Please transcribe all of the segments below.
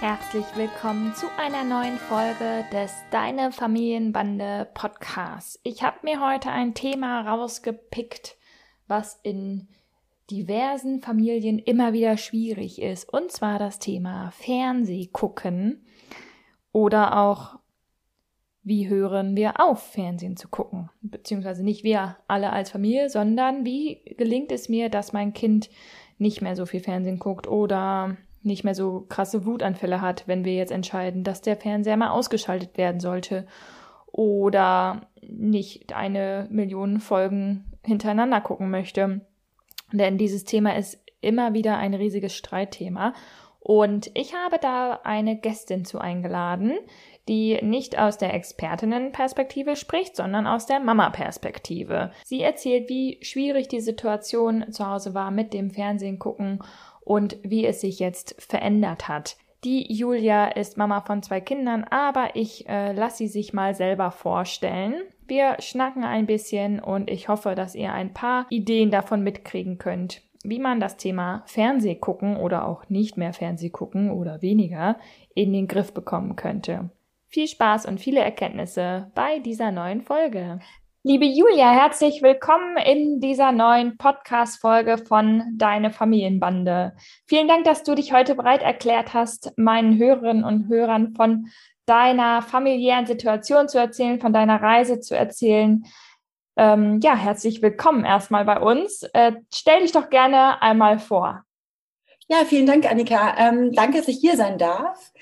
Herzlich willkommen zu einer neuen Folge des Deine Familienbande Podcasts. Ich habe mir heute ein Thema rausgepickt, was in diversen Familien immer wieder schwierig ist, und zwar das Thema Fernsehgucken oder auch wie hören wir auf, Fernsehen zu gucken? Beziehungsweise nicht wir alle als Familie, sondern wie gelingt es mir, dass mein Kind nicht mehr so viel Fernsehen guckt oder nicht mehr so krasse Wutanfälle hat, wenn wir jetzt entscheiden, dass der Fernseher mal ausgeschaltet werden sollte oder nicht eine Million Folgen hintereinander gucken möchte. Denn dieses Thema ist immer wieder ein riesiges Streitthema. Und ich habe da eine Gästin zu eingeladen, die nicht aus der Expertinnenperspektive spricht, sondern aus der Mama-Perspektive. Sie erzählt, wie schwierig die Situation zu Hause war mit dem Fernsehen gucken und wie es sich jetzt verändert hat. Die Julia ist Mama von zwei Kindern, aber ich äh, lasse sie sich mal selber vorstellen. Wir schnacken ein bisschen und ich hoffe, dass ihr ein paar Ideen davon mitkriegen könnt, wie man das Thema Fernsehgucken oder auch nicht mehr Fernsehgucken oder weniger in den Griff bekommen könnte. Viel Spaß und viele Erkenntnisse bei dieser neuen Folge. Liebe Julia, herzlich willkommen in dieser neuen Podcast-Folge von Deine Familienbande. Vielen Dank, dass du dich heute bereit erklärt hast, meinen Hörerinnen und Hörern von deiner familiären Situation zu erzählen, von deiner Reise zu erzählen. Ähm, ja, herzlich willkommen erstmal bei uns. Äh, stell dich doch gerne einmal vor. Ja, vielen Dank, Annika. Ähm, danke, dass ich hier sein darf.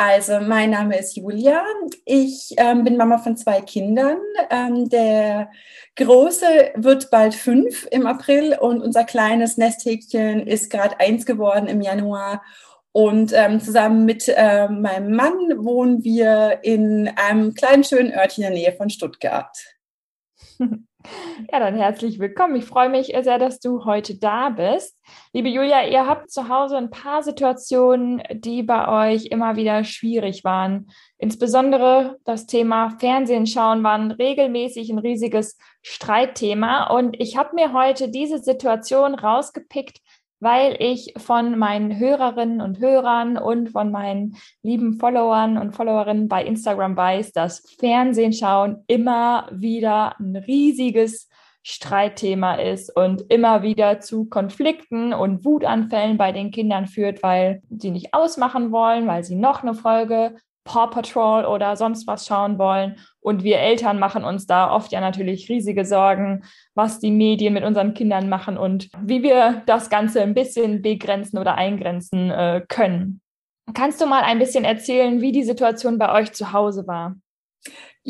Also, mein Name ist Julia. Ich ähm, bin Mama von zwei Kindern. Ähm, der Große wird bald fünf im April und unser kleines Nesthäkchen ist gerade eins geworden im Januar. Und ähm, zusammen mit äh, meinem Mann wohnen wir in einem kleinen schönen Örtchen in der Nähe von Stuttgart. Ja, dann herzlich willkommen. Ich freue mich sehr, dass du heute da bist. Liebe Julia, ihr habt zu Hause ein paar Situationen, die bei euch immer wieder schwierig waren. Insbesondere das Thema Fernsehen schauen war regelmäßig ein riesiges Streitthema. Und ich habe mir heute diese Situation rausgepickt, weil ich von meinen Hörerinnen und Hörern und von meinen lieben Followern und Followerinnen bei Instagram weiß, dass Fernsehen schauen immer wieder ein riesiges Streitthema ist und immer wieder zu Konflikten und Wutanfällen bei den Kindern führt, weil sie nicht ausmachen wollen, weil sie noch eine Folge Paw Patrol oder sonst was schauen wollen. Und wir Eltern machen uns da oft ja natürlich riesige Sorgen, was die Medien mit unseren Kindern machen und wie wir das Ganze ein bisschen begrenzen oder eingrenzen äh, können. Kannst du mal ein bisschen erzählen, wie die Situation bei euch zu Hause war?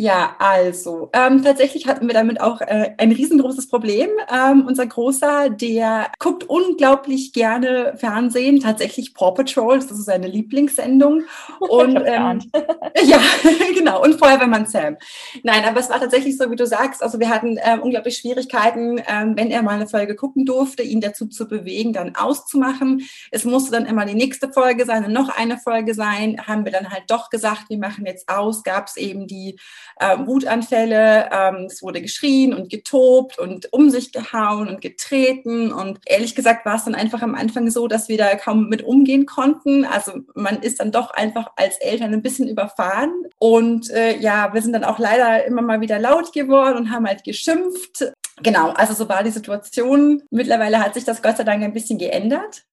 Ja, also ähm, tatsächlich hatten wir damit auch äh, ein riesengroßes Problem. Ähm, unser Großer, der guckt unglaublich gerne Fernsehen, tatsächlich Paw Patrol, das ist seine Lieblingssendung. Und ähm, ja, genau, und Feuerwehrmann Sam. Nein, aber es war tatsächlich so, wie du sagst. Also wir hatten ähm, unglaublich Schwierigkeiten, ähm, wenn er mal eine Folge gucken durfte, ihn dazu zu bewegen, dann auszumachen. Es musste dann immer die nächste Folge sein und noch eine Folge sein. Haben wir dann halt doch gesagt, wir machen jetzt aus. Gab es eben die äh, Wutanfälle. Ähm, es wurde geschrien und getobt und um sich gehauen und getreten. Und ehrlich gesagt war es dann einfach am Anfang so, dass wir da kaum mit umgehen konnten. Also man ist dann doch einfach als Eltern ein bisschen überfahren. Und äh, ja, wir sind dann auch leider immer mal wieder laut geworden und haben halt geschimpft. Genau, also so war die Situation. Mittlerweile hat sich das Gott sei Dank ein bisschen geändert.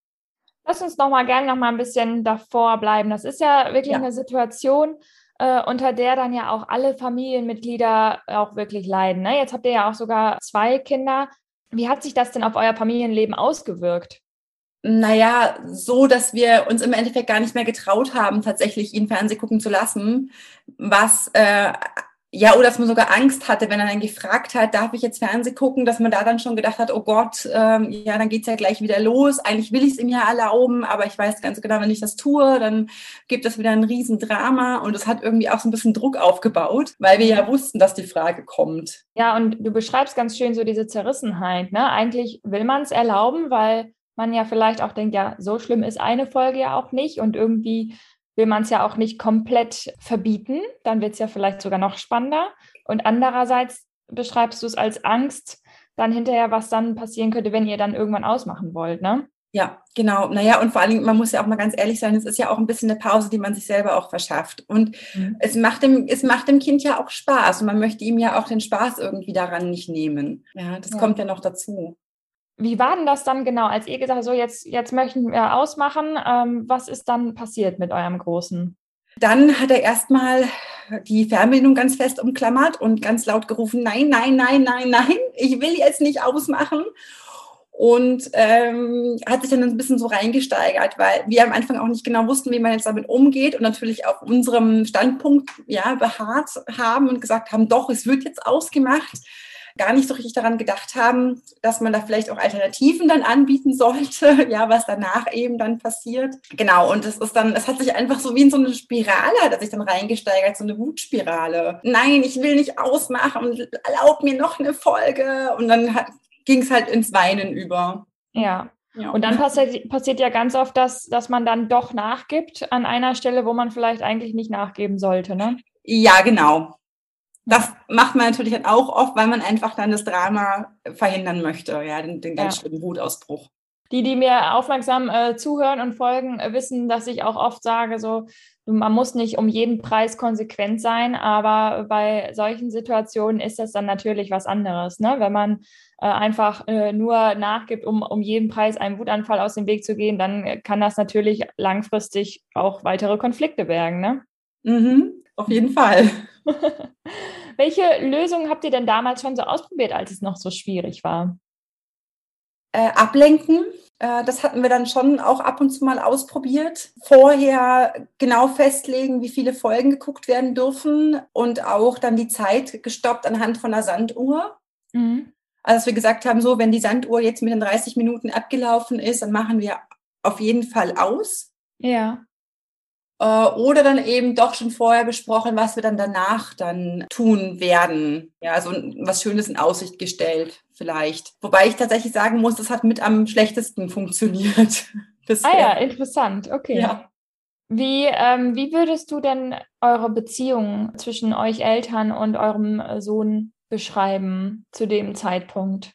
Lass uns noch mal gerne noch mal ein bisschen davor bleiben. Das ist ja wirklich ja. eine Situation, äh, unter der dann ja auch alle Familienmitglieder auch wirklich leiden. Ne? Jetzt habt ihr ja auch sogar zwei Kinder. Wie hat sich das denn auf euer Familienleben ausgewirkt? Naja, so, dass wir uns im Endeffekt gar nicht mehr getraut haben, tatsächlich ihn Fernseh gucken zu lassen, was äh, ja, oder dass man sogar Angst hatte, wenn er dann gefragt hat, darf ich jetzt Fernsehen gucken, dass man da dann schon gedacht hat, oh Gott, ähm, ja, dann geht's ja gleich wieder los. Eigentlich will ich es ihm ja erlauben, aber ich weiß ganz genau, wenn ich das tue, dann gibt es wieder ein Riesendrama und es hat irgendwie auch so ein bisschen Druck aufgebaut, weil wir ja wussten, dass die Frage kommt. Ja, und du beschreibst ganz schön so diese Zerrissenheit. Ne? Eigentlich will man es erlauben, weil man ja vielleicht auch denkt, ja, so schlimm ist eine Folge ja auch nicht und irgendwie will man es ja auch nicht komplett verbieten, dann wird es ja vielleicht sogar noch spannender. Und andererseits beschreibst du es als Angst, dann hinterher, was dann passieren könnte, wenn ihr dann irgendwann ausmachen wollt, ne? Ja, genau. Naja, und vor allen Dingen, man muss ja auch mal ganz ehrlich sein, es ist ja auch ein bisschen eine Pause, die man sich selber auch verschafft. Und mhm. es, macht dem, es macht dem Kind ja auch Spaß und man möchte ihm ja auch den Spaß irgendwie daran nicht nehmen. Ja, das ja. kommt ja noch dazu. Wie war denn das dann genau, als ihr gesagt habt, so jetzt, jetzt möchten wir ausmachen? Ähm, was ist dann passiert mit eurem Großen? Dann hat er erstmal die Fernbedienung ganz fest umklammert und ganz laut gerufen, nein, nein, nein, nein, nein, ich will jetzt nicht ausmachen. Und ähm, hat sich dann ein bisschen so reingesteigert, weil wir am Anfang auch nicht genau wussten, wie man jetzt damit umgeht und natürlich auf unserem Standpunkt ja beharrt haben und gesagt haben, doch, es wird jetzt ausgemacht gar nicht so richtig daran gedacht haben, dass man da vielleicht auch Alternativen dann anbieten sollte, ja, was danach eben dann passiert. Genau, und es ist dann, es hat sich einfach so wie in so eine Spirale, hat er sich dann reingesteigert, so eine Wutspirale. Nein, ich will nicht ausmachen, erlaub mir noch eine Folge. Und dann ging es halt ins Weinen über. Ja, ja. Und dann passiert, passiert ja ganz oft, dass, dass man dann doch nachgibt an einer Stelle, wo man vielleicht eigentlich nicht nachgeben sollte, ne? Ja, genau das macht man natürlich auch oft, weil man einfach dann das Drama verhindern möchte, ja, den, den ganz ja. schlimmen Wutausbruch. Die, die mir aufmerksam äh, zuhören und folgen, äh, wissen, dass ich auch oft sage, so, man muss nicht um jeden Preis konsequent sein, aber bei solchen Situationen ist das dann natürlich was anderes. Ne? Wenn man äh, einfach äh, nur nachgibt, um um jeden Preis einem Wutanfall aus dem Weg zu gehen, dann kann das natürlich langfristig auch weitere Konflikte bergen. Ne? Mhm, auf jeden Fall. Welche Lösungen habt ihr denn damals schon so ausprobiert, als es noch so schwierig war? Äh, ablenken. Äh, das hatten wir dann schon auch ab und zu mal ausprobiert. Vorher genau festlegen, wie viele Folgen geguckt werden dürfen und auch dann die Zeit gestoppt anhand von einer Sanduhr. Mhm. Also, dass wir gesagt haben, so, wenn die Sanduhr jetzt mit den 30 Minuten abgelaufen ist, dann machen wir auf jeden Fall aus. Ja. Äh, oder dann eben doch schon vorher besprochen, was wir dann danach dann tun werden. Ja, also was Schönes in Aussicht gestellt vielleicht. Wobei ich tatsächlich sagen muss, das hat mit am schlechtesten funktioniert. ah ja, interessant. Okay. Ja. Wie, ähm, wie würdest du denn eure Beziehung zwischen euch Eltern und eurem Sohn beschreiben zu dem Zeitpunkt?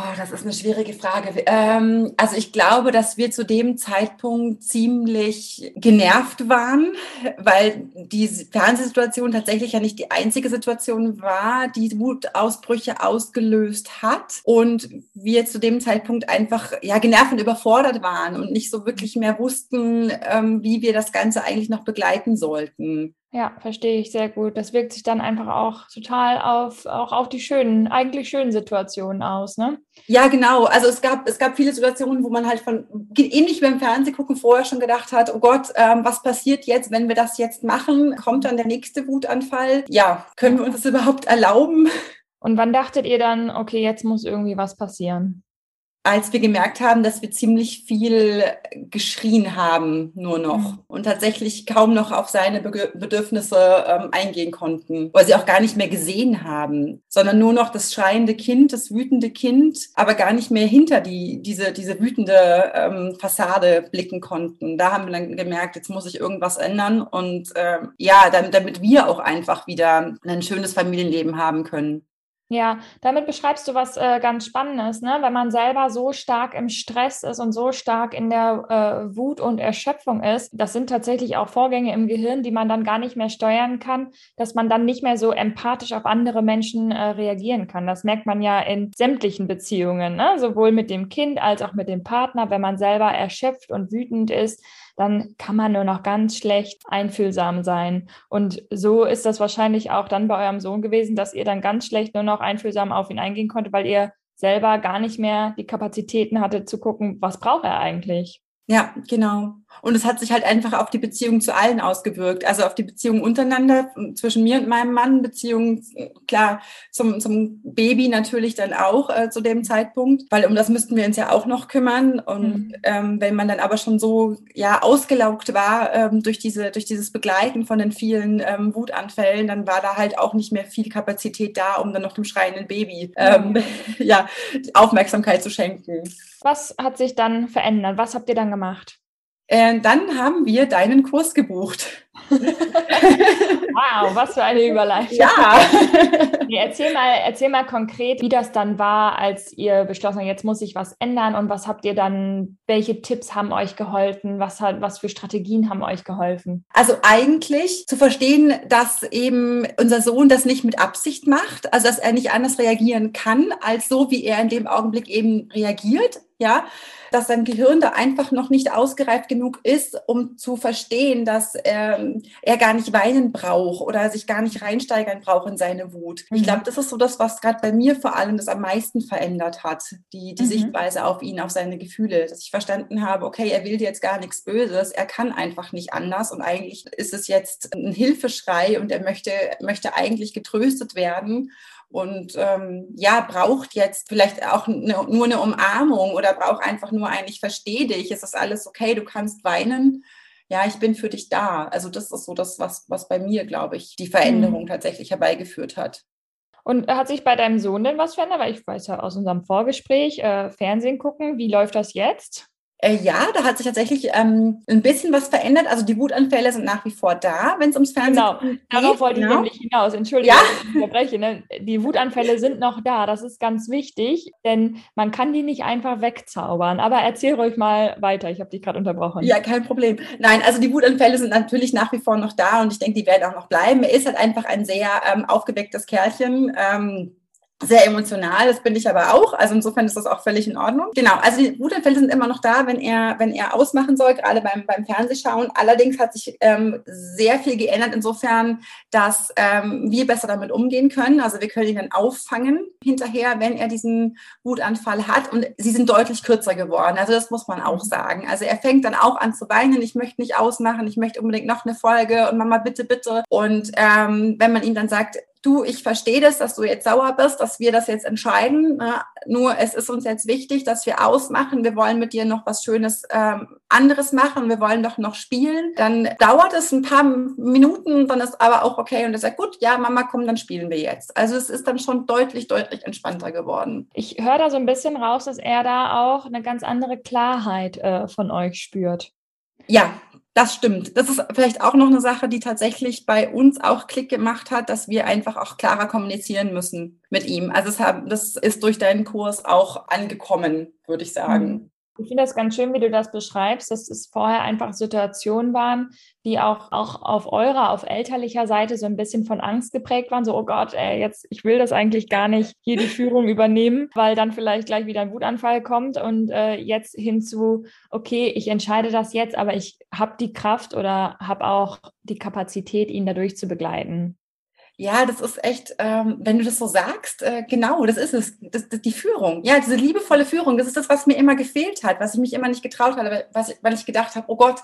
Oh, das ist eine schwierige Frage. Ähm, also ich glaube, dass wir zu dem Zeitpunkt ziemlich genervt waren, weil die Fernsehsituation tatsächlich ja nicht die einzige Situation war, die Wutausbrüche ausgelöst hat. Und wir zu dem Zeitpunkt einfach ja genervt und überfordert waren und nicht so wirklich mehr wussten, ähm, wie wir das Ganze eigentlich noch begleiten sollten. Ja, verstehe ich sehr gut. Das wirkt sich dann einfach auch total auf, auch auf die schönen, eigentlich schönen Situationen aus, ne? Ja, genau. Also es gab, es gab viele Situationen, wo man halt von, ähnlich beim Fernsehgucken vorher schon gedacht hat, oh Gott, ähm, was passiert jetzt, wenn wir das jetzt machen? Kommt dann der nächste Wutanfall? Ja, können wir uns das überhaupt erlauben? Und wann dachtet ihr dann, okay, jetzt muss irgendwie was passieren? Als wir gemerkt haben, dass wir ziemlich viel geschrien haben, nur noch mhm. und tatsächlich kaum noch auf seine Be Bedürfnisse ähm, eingehen konnten, weil sie auch gar nicht mehr gesehen haben, sondern nur noch das schreiende Kind, das wütende Kind, aber gar nicht mehr hinter die, diese, diese wütende ähm, Fassade blicken konnten. Da haben wir dann gemerkt, jetzt muss ich irgendwas ändern und ähm, ja, damit, damit wir auch einfach wieder ein schönes Familienleben haben können. Ja, damit beschreibst du was äh, ganz Spannendes, ne? Wenn man selber so stark im Stress ist und so stark in der äh, Wut und Erschöpfung ist, das sind tatsächlich auch Vorgänge im Gehirn, die man dann gar nicht mehr steuern kann, dass man dann nicht mehr so empathisch auf andere Menschen äh, reagieren kann. Das merkt man ja in sämtlichen Beziehungen, ne? sowohl mit dem Kind als auch mit dem Partner, wenn man selber erschöpft und wütend ist dann kann man nur noch ganz schlecht einfühlsam sein. Und so ist das wahrscheinlich auch dann bei eurem Sohn gewesen, dass ihr dann ganz schlecht nur noch einfühlsam auf ihn eingehen konntet, weil ihr selber gar nicht mehr die Kapazitäten hattet zu gucken, was braucht er eigentlich. Ja, genau. Und es hat sich halt einfach auf die Beziehung zu allen ausgewirkt. Also auf die Beziehung untereinander, zwischen mir und meinem Mann, Beziehung, klar, zum, zum Baby natürlich dann auch äh, zu dem Zeitpunkt, weil um das müssten wir uns ja auch noch kümmern. Und mhm. ähm, wenn man dann aber schon so ja ausgelaugt war ähm, durch diese, durch dieses Begleiten von den vielen ähm, Wutanfällen, dann war da halt auch nicht mehr viel Kapazität da, um dann noch dem schreienden Baby ähm, mhm. ja, Aufmerksamkeit zu schenken. Was hat sich dann verändert? Was habt ihr dann gemacht? Äh, dann haben wir deinen Kurs gebucht. wow, was für eine Überleitung. Ja. nee, erzähl, mal, erzähl mal konkret, wie das dann war, als ihr beschlossen habt, jetzt muss sich was ändern und was habt ihr dann, welche Tipps haben euch geholfen, was, hat, was für Strategien haben euch geholfen? Also eigentlich zu verstehen, dass eben unser Sohn das nicht mit Absicht macht, also dass er nicht anders reagieren kann, als so, wie er in dem Augenblick eben reagiert ja, dass sein Gehirn da einfach noch nicht ausgereift genug ist, um zu verstehen, dass ähm, er gar nicht weinen braucht oder sich gar nicht reinsteigern braucht in seine Wut. Mhm. Ich glaube, das ist so das, was gerade bei mir vor allem das am meisten verändert hat, die, die mhm. Sichtweise auf ihn, auf seine Gefühle, dass ich verstanden habe, okay, er will dir jetzt gar nichts Böses, er kann einfach nicht anders und eigentlich ist es jetzt ein Hilfeschrei und er möchte, möchte eigentlich getröstet werden und ähm, ja, braucht jetzt vielleicht auch ne, nur eine Umarmung oder braucht einfach nur ein, ich verstehe dich, es ist alles okay, du kannst weinen. Ja, ich bin für dich da. Also das ist so das, was, was bei mir, glaube ich, die Veränderung mhm. tatsächlich herbeigeführt hat. Und hat sich bei deinem Sohn denn was verändert? Weil ich weiß ja aus unserem Vorgespräch, äh, Fernsehen gucken, wie läuft das jetzt? Äh, ja, da hat sich tatsächlich ähm, ein bisschen was verändert. Also die Wutanfälle sind nach wie vor da, wenn es ums Fernsehen genau. geht. Genau, darauf wollte ich nämlich hinaus. Entschuldigung, ja? dass ich unterbreche. Ne? Die Wutanfälle sind noch da, das ist ganz wichtig, denn man kann die nicht einfach wegzaubern. Aber erzähl ruhig mal weiter, ich habe dich gerade unterbrochen. Ja, kein Problem. Nein, also die Wutanfälle sind natürlich nach wie vor noch da und ich denke, die werden auch noch bleiben. Er ist halt einfach ein sehr ähm, aufgewecktes Kerlchen. Ähm, sehr emotional, das bin ich aber auch. Also insofern ist das auch völlig in Ordnung. Genau, also die Wutanfälle sind immer noch da, wenn er, wenn er ausmachen soll, gerade beim, beim Fernsehschauen. Allerdings hat sich ähm, sehr viel geändert insofern, dass ähm, wir besser damit umgehen können. Also wir können ihn dann auffangen hinterher, wenn er diesen Wutanfall hat. Und sie sind deutlich kürzer geworden. Also das muss man auch sagen. Also er fängt dann auch an zu weinen. Ich möchte nicht ausmachen. Ich möchte unbedingt noch eine Folge und Mama, bitte, bitte. Und ähm, wenn man ihm dann sagt, du, ich verstehe das, dass du jetzt sauer bist, dass wir das jetzt entscheiden. Ne? Nur es ist uns jetzt wichtig, dass wir ausmachen. Wir wollen mit dir noch was Schönes ähm, anderes machen. Wir wollen doch noch spielen. Dann dauert es ein paar Minuten, dann ist aber auch okay. Und er sagt, gut, ja, Mama, komm, dann spielen wir jetzt. Also es ist dann schon deutlich, deutlich entspannter geworden. Ich höre da so ein bisschen raus, dass er da auch eine ganz andere Klarheit äh, von euch spürt. Ja, das stimmt. Das ist vielleicht auch noch eine Sache, die tatsächlich bei uns auch Klick gemacht hat, dass wir einfach auch klarer kommunizieren müssen mit ihm. Also das ist durch deinen Kurs auch angekommen, würde ich sagen. Ich finde das ganz schön, wie du das beschreibst, dass es vorher einfach Situationen waren, die auch, auch auf eurer, auf elterlicher Seite so ein bisschen von Angst geprägt waren. So, oh Gott, ey, jetzt, ich will das eigentlich gar nicht hier die Führung übernehmen, weil dann vielleicht gleich wieder ein Wutanfall kommt und äh, jetzt hinzu, okay, ich entscheide das jetzt, aber ich habe die Kraft oder habe auch die Kapazität, ihn dadurch zu begleiten. Ja, das ist echt, ähm, wenn du das so sagst, äh, genau, das ist es, das, das, die Führung. Ja, diese liebevolle Führung, das ist das, was mir immer gefehlt hat, was ich mich immer nicht getraut habe, was, weil ich gedacht habe, oh Gott,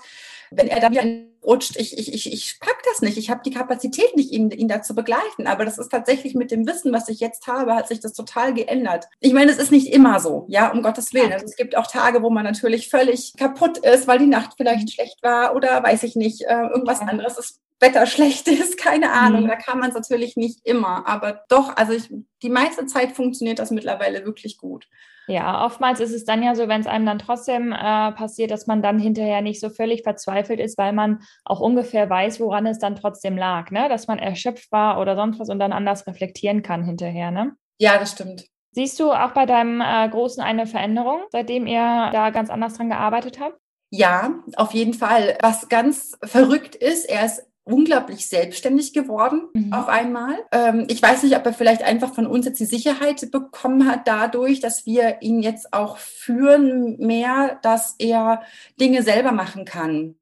wenn er da wieder rutscht, ich, ich, ich, ich pack das nicht, ich habe die Kapazität nicht, ihn, ihn da zu begleiten. Aber das ist tatsächlich mit dem Wissen, was ich jetzt habe, hat sich das total geändert. Ich meine, es ist nicht immer so, ja, um Gottes Willen. Also es gibt auch Tage, wo man natürlich völlig kaputt ist, weil die Nacht vielleicht schlecht war oder weiß ich nicht, äh, irgendwas anderes ist Wetter schlecht ist, keine Ahnung. Mhm. Da kann man es natürlich nicht immer. Aber doch, also ich, die meiste Zeit funktioniert das mittlerweile wirklich gut. Ja, oftmals ist es dann ja so, wenn es einem dann trotzdem äh, passiert, dass man dann hinterher nicht so völlig verzweifelt ist, weil man auch ungefähr weiß, woran es dann trotzdem lag, ne? Dass man erschöpft war oder sonst was und dann anders reflektieren kann hinterher, ne? Ja, das stimmt. Siehst du auch bei deinem äh, Großen eine Veränderung, seitdem ihr da ganz anders dran gearbeitet habt? Ja, auf jeden Fall. Was ganz verrückt ist, er ist unglaublich selbstständig geworden mhm. auf einmal. Ähm, ich weiß nicht, ob er vielleicht einfach von uns jetzt die Sicherheit bekommen hat dadurch, dass wir ihn jetzt auch führen mehr, dass er Dinge selber machen kann.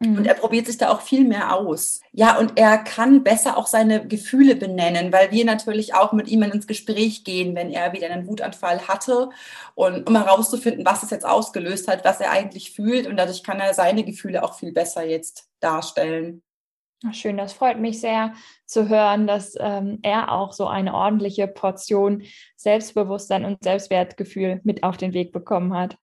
Mhm. Und er probiert sich da auch viel mehr aus. Ja, und er kann besser auch seine Gefühle benennen, weil wir natürlich auch mit ihm ins Gespräch gehen, wenn er wieder einen Wutanfall hatte und um herauszufinden, was es jetzt ausgelöst hat, was er eigentlich fühlt. Und dadurch kann er seine Gefühle auch viel besser jetzt darstellen. Schön, das freut mich sehr zu hören, dass ähm, er auch so eine ordentliche Portion Selbstbewusstsein und Selbstwertgefühl mit auf den Weg bekommen hat.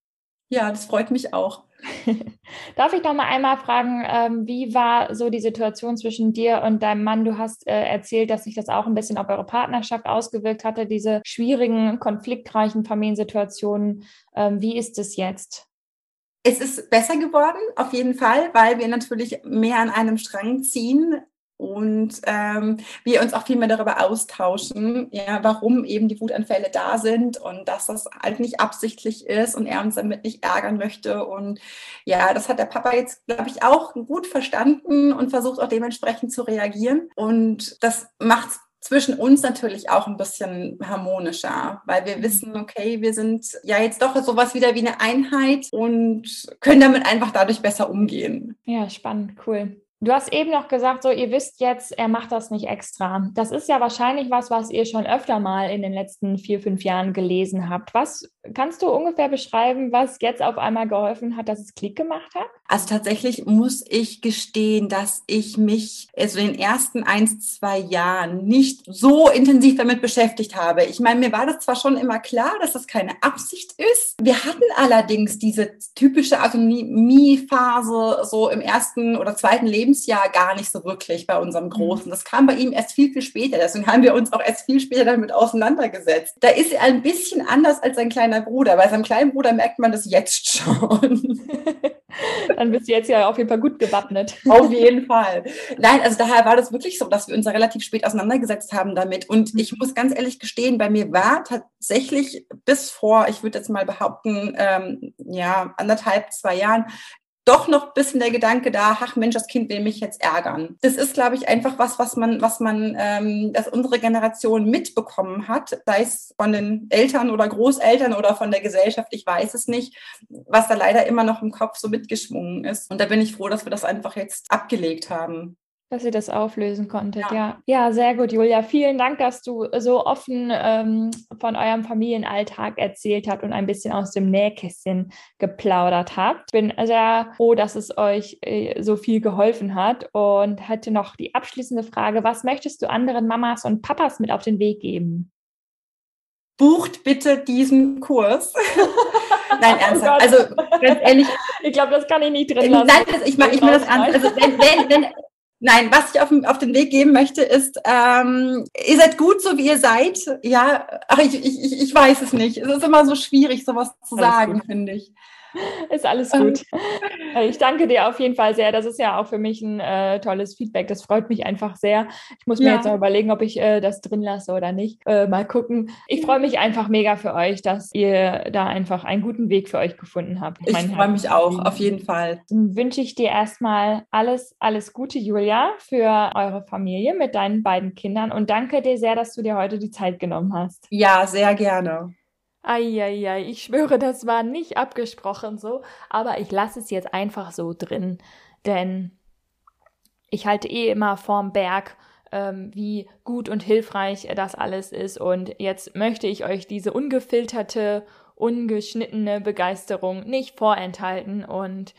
Ja, das freut mich auch. Darf ich noch mal einmal fragen, ähm, wie war so die Situation zwischen dir und deinem Mann? Du hast äh, erzählt, dass sich das auch ein bisschen auf eure Partnerschaft ausgewirkt hatte, diese schwierigen, konfliktreichen Familiensituationen. Ähm, wie ist es jetzt? Es ist besser geworden, auf jeden Fall, weil wir natürlich mehr an einem Strang ziehen und ähm, wir uns auch viel mehr darüber austauschen, ja, warum eben die Wutanfälle da sind und dass das halt nicht absichtlich ist und er uns damit nicht ärgern möchte. Und ja, das hat der Papa jetzt, glaube ich, auch gut verstanden und versucht auch dementsprechend zu reagieren. Und das macht zwischen uns natürlich auch ein bisschen harmonischer, weil wir mhm. wissen, okay, wir sind ja jetzt doch sowas wieder wie eine Einheit und können damit einfach dadurch besser umgehen. Ja, spannend, cool. Du hast eben noch gesagt, so ihr wisst jetzt, er macht das nicht extra. Das ist ja wahrscheinlich was, was ihr schon öfter mal in den letzten vier, fünf Jahren gelesen habt. Was kannst du ungefähr beschreiben, was jetzt auf einmal geholfen hat, dass es Klick gemacht hat? Also tatsächlich muss ich gestehen, dass ich mich also in den ersten ein, zwei Jahren nicht so intensiv damit beschäftigt habe. Ich meine, mir war das zwar schon immer klar, dass das keine Absicht ist. Wir hatten allerdings diese typische Autonomie-Phase so im ersten oder zweiten Lebensjahr gar nicht so wirklich bei unserem mhm. Großen. Das kam bei ihm erst viel, viel später. Deswegen haben wir uns auch erst viel später damit auseinandergesetzt. Da ist er ein bisschen anders als sein kleiner Bruder. Bei seinem kleinen Bruder merkt man das jetzt schon. Dann bist du jetzt ja auf jeden Fall gut gewappnet. Auf jeden Fall. Nein, also daher war das wirklich so, dass wir uns da relativ spät auseinandergesetzt haben damit. Und mhm. ich muss ganz ehrlich gestehen, bei mir war tatsächlich bis vor, ich würde jetzt mal behaupten, ähm, ja, anderthalb, zwei Jahren, doch noch ein bisschen der Gedanke da, ach Mensch, das Kind will mich jetzt ärgern. Das ist, glaube ich, einfach was, was man, was man, ähm, dass unsere Generation mitbekommen hat, sei es von den Eltern oder Großeltern oder von der Gesellschaft, ich weiß es nicht, was da leider immer noch im Kopf so mitgeschwungen ist. Und da bin ich froh, dass wir das einfach jetzt abgelegt haben. Dass ihr das auflösen konntet, ja. Ja, ja sehr gut, Julia. Vielen Dank, dass du so offen ähm, von eurem Familienalltag erzählt habt und ein bisschen aus dem Nähkästchen geplaudert habt. Ich bin sehr froh, dass es euch äh, so viel geholfen hat und hatte noch die abschließende Frage. Was möchtest du anderen Mamas und Papas mit auf den Weg geben? Bucht bitte diesen Kurs. Nein, oh ernsthaft. Oh also ganz ehrlich. Ich glaube, das kann ich nicht drin lassen. Nein, ich meine ich mein das ernst. Also wenn, wenn, wenn, Nein, was ich auf, auf den Weg geben möchte, ist, ähm, ihr seid gut, so wie ihr seid. Ja, ach, ich, ich, ich weiß es nicht. Es ist immer so schwierig, sowas zu Alles sagen, finde ich. Ist alles gut. Äh, ich danke dir auf jeden Fall sehr. Das ist ja auch für mich ein äh, tolles Feedback. Das freut mich einfach sehr. Ich muss mir ja. jetzt noch überlegen, ob ich äh, das drin lasse oder nicht. Äh, mal gucken. Ich freue mich einfach mega für euch, dass ihr da einfach einen guten Weg für euch gefunden habt. Ich, ich freue mich auch, auf jeden Fall. Dann wünsche ich dir erstmal alles, alles Gute, Julia, für eure Familie mit deinen beiden Kindern und danke dir sehr, dass du dir heute die Zeit genommen hast. Ja, sehr gerne. Eieiei, ich schwöre, das war nicht abgesprochen so, aber ich lasse es jetzt einfach so drin, denn ich halte eh immer vorm Berg, ähm, wie gut und hilfreich das alles ist und jetzt möchte ich euch diese ungefilterte, ungeschnittene Begeisterung nicht vorenthalten und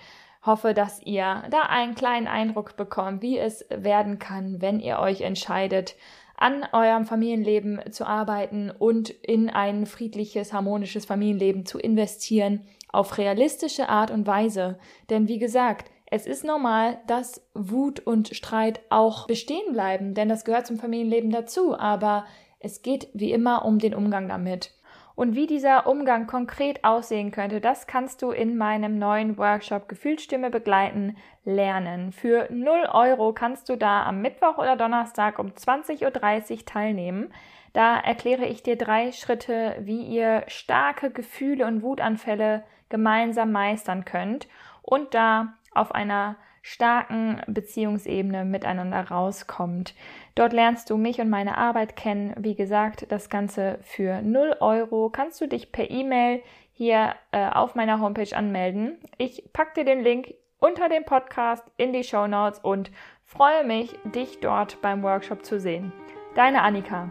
hoffe, dass ihr da einen kleinen Eindruck bekommt, wie es werden kann, wenn ihr euch entscheidet, an eurem Familienleben zu arbeiten und in ein friedliches, harmonisches Familienleben zu investieren auf realistische Art und Weise. Denn wie gesagt, es ist normal, dass Wut und Streit auch bestehen bleiben, denn das gehört zum Familienleben dazu, aber es geht wie immer um den Umgang damit. Und wie dieser Umgang konkret aussehen könnte, das kannst du in meinem neuen Workshop Gefühlsstimme begleiten lernen. Für 0 Euro kannst du da am Mittwoch oder Donnerstag um 20.30 Uhr teilnehmen. Da erkläre ich dir drei Schritte, wie ihr starke Gefühle und Wutanfälle gemeinsam meistern könnt und da auf einer starken Beziehungsebene miteinander rauskommt. Dort lernst du mich und meine Arbeit kennen. Wie gesagt, das Ganze für 0 Euro. Kannst du dich per E-Mail hier äh, auf meiner Homepage anmelden. Ich packe dir den Link unter dem Podcast in die Show Notes und freue mich, dich dort beim Workshop zu sehen. Deine Annika.